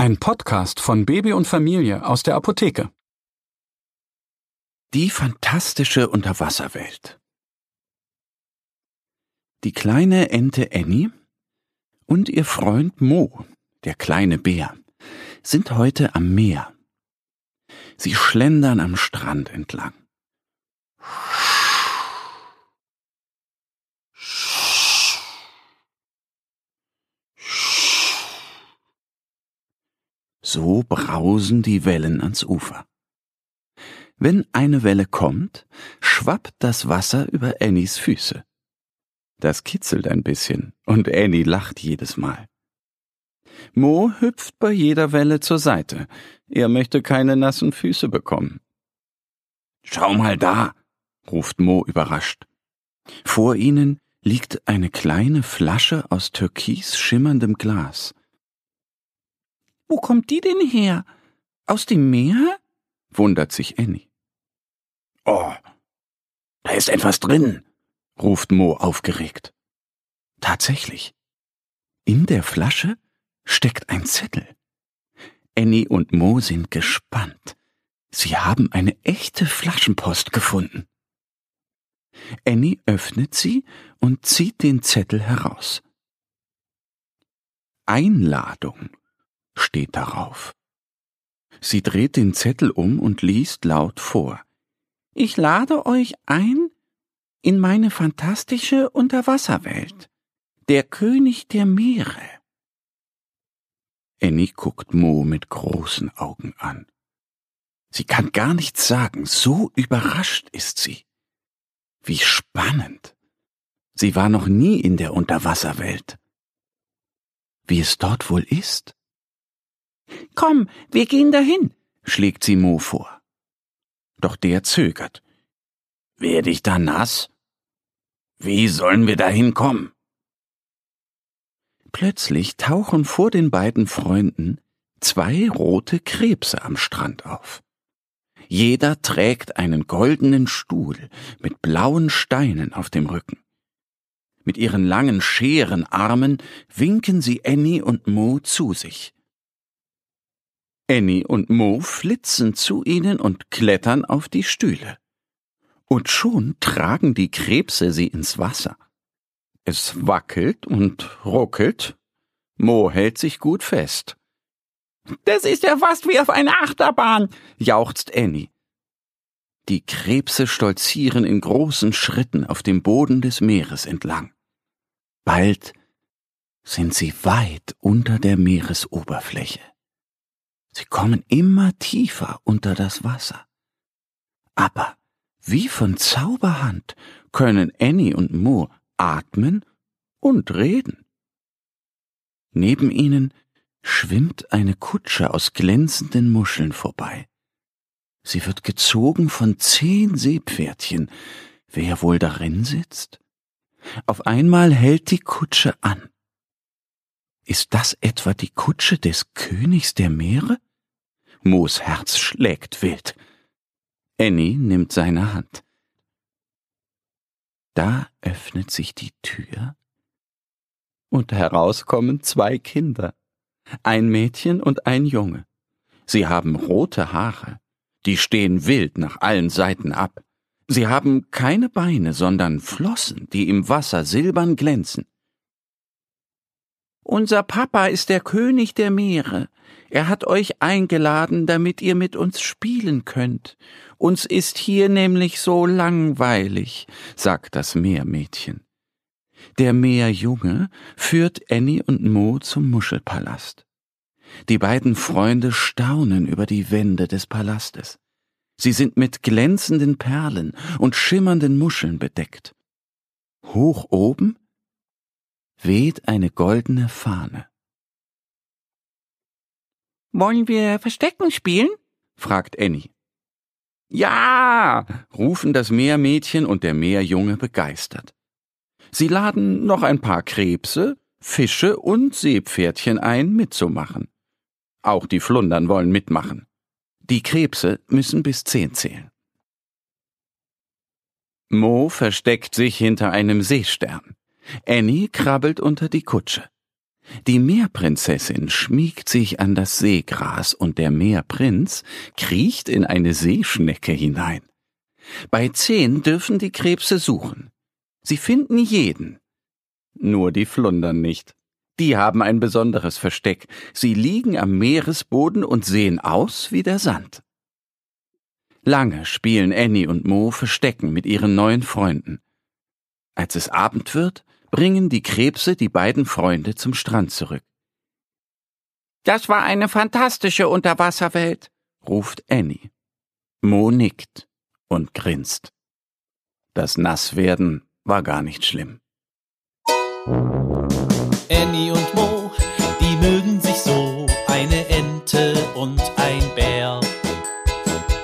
Ein Podcast von Baby und Familie aus der Apotheke. Die fantastische Unterwasserwelt. Die kleine Ente Annie und ihr Freund Mo, der kleine Bär, sind heute am Meer. Sie schlendern am Strand entlang. So brausen die Wellen ans Ufer. Wenn eine Welle kommt, schwappt das Wasser über Annies Füße. Das kitzelt ein bisschen und Annie lacht jedes Mal. Mo hüpft bei jeder Welle zur Seite. Er möchte keine nassen Füße bekommen. Schau mal da, ruft Mo überrascht. Vor ihnen liegt eine kleine Flasche aus türkis schimmerndem Glas. Wo kommt die denn her? Aus dem Meer? wundert sich Annie. Oh, da ist etwas drin, ruft Mo aufgeregt. Tatsächlich. In der Flasche steckt ein Zettel. Annie und Mo sind gespannt. Sie haben eine echte Flaschenpost gefunden. Annie öffnet sie und zieht den Zettel heraus. Einladung steht darauf. Sie dreht den Zettel um und liest laut vor. Ich lade euch ein in meine fantastische Unterwasserwelt. Der König der Meere. Annie guckt Mo mit großen Augen an. Sie kann gar nichts sagen, so überrascht ist sie. Wie spannend. Sie war noch nie in der Unterwasserwelt. Wie es dort wohl ist? Komm, wir gehen dahin, schlägt sie Mo vor. Doch der zögert. Werde ich da nass? Wie sollen wir dahin kommen? Plötzlich tauchen vor den beiden Freunden zwei rote Krebse am Strand auf. Jeder trägt einen goldenen Stuhl mit blauen Steinen auf dem Rücken. Mit ihren langen Scherenarmen winken sie Annie und Mo zu sich. Annie und Mo flitzen zu ihnen und klettern auf die Stühle. Und schon tragen die Krebse sie ins Wasser. Es wackelt und ruckelt. Mo hält sich gut fest. Das ist ja fast wie auf einer Achterbahn, jauchzt Annie. Die Krebse stolzieren in großen Schritten auf dem Boden des Meeres entlang. Bald sind sie weit unter der Meeresoberfläche. Sie kommen immer tiefer unter das Wasser. Aber wie von Zauberhand können Annie und Mo atmen und reden. Neben ihnen schwimmt eine Kutsche aus glänzenden Muscheln vorbei. Sie wird gezogen von zehn Seepferdchen. Wer wohl darin sitzt? Auf einmal hält die Kutsche an. Ist das etwa die Kutsche des Königs der Meere? Moos Herz schlägt wild. Annie nimmt seine Hand. Da öffnet sich die Tür und heraus kommen zwei Kinder, ein Mädchen und ein Junge. Sie haben rote Haare, die stehen wild nach allen Seiten ab. Sie haben keine Beine, sondern Flossen, die im Wasser silbern glänzen. Unser Papa ist der König der Meere. Er hat euch eingeladen, damit ihr mit uns spielen könnt. Uns ist hier nämlich so langweilig, sagt das Meermädchen. Der Meerjunge führt Annie und Mo zum Muschelpalast. Die beiden Freunde staunen über die Wände des Palastes. Sie sind mit glänzenden Perlen und schimmernden Muscheln bedeckt. Hoch oben weht eine goldene Fahne. Wollen wir Verstecken spielen? fragt Annie. Ja, rufen das Meermädchen und der Meerjunge begeistert. Sie laden noch ein paar Krebse, Fische und Seepferdchen ein, mitzumachen. Auch die Flundern wollen mitmachen. Die Krebse müssen bis zehn zählen. Mo versteckt sich hinter einem Seestern. Annie krabbelt unter die Kutsche. Die Meerprinzessin schmiegt sich an das Seegras und der Meerprinz kriecht in eine Seeschnecke hinein. Bei zehn dürfen die Krebse suchen. Sie finden jeden. Nur die Flundern nicht. Die haben ein besonderes Versteck. Sie liegen am Meeresboden und sehen aus wie der Sand. Lange spielen Annie und Mo Verstecken mit ihren neuen Freunden. Als es Abend wird, bringen die Krebse die beiden Freunde zum Strand zurück. Das war eine fantastische Unterwasserwelt, ruft Annie. Mo nickt und grinst. Das Nasswerden war gar nicht schlimm. Annie und Mo, die mögen sich so, eine Ente und ein Bär.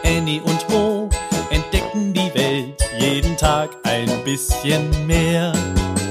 Annie und Mo entdecken die Welt jeden Tag ein bisschen mehr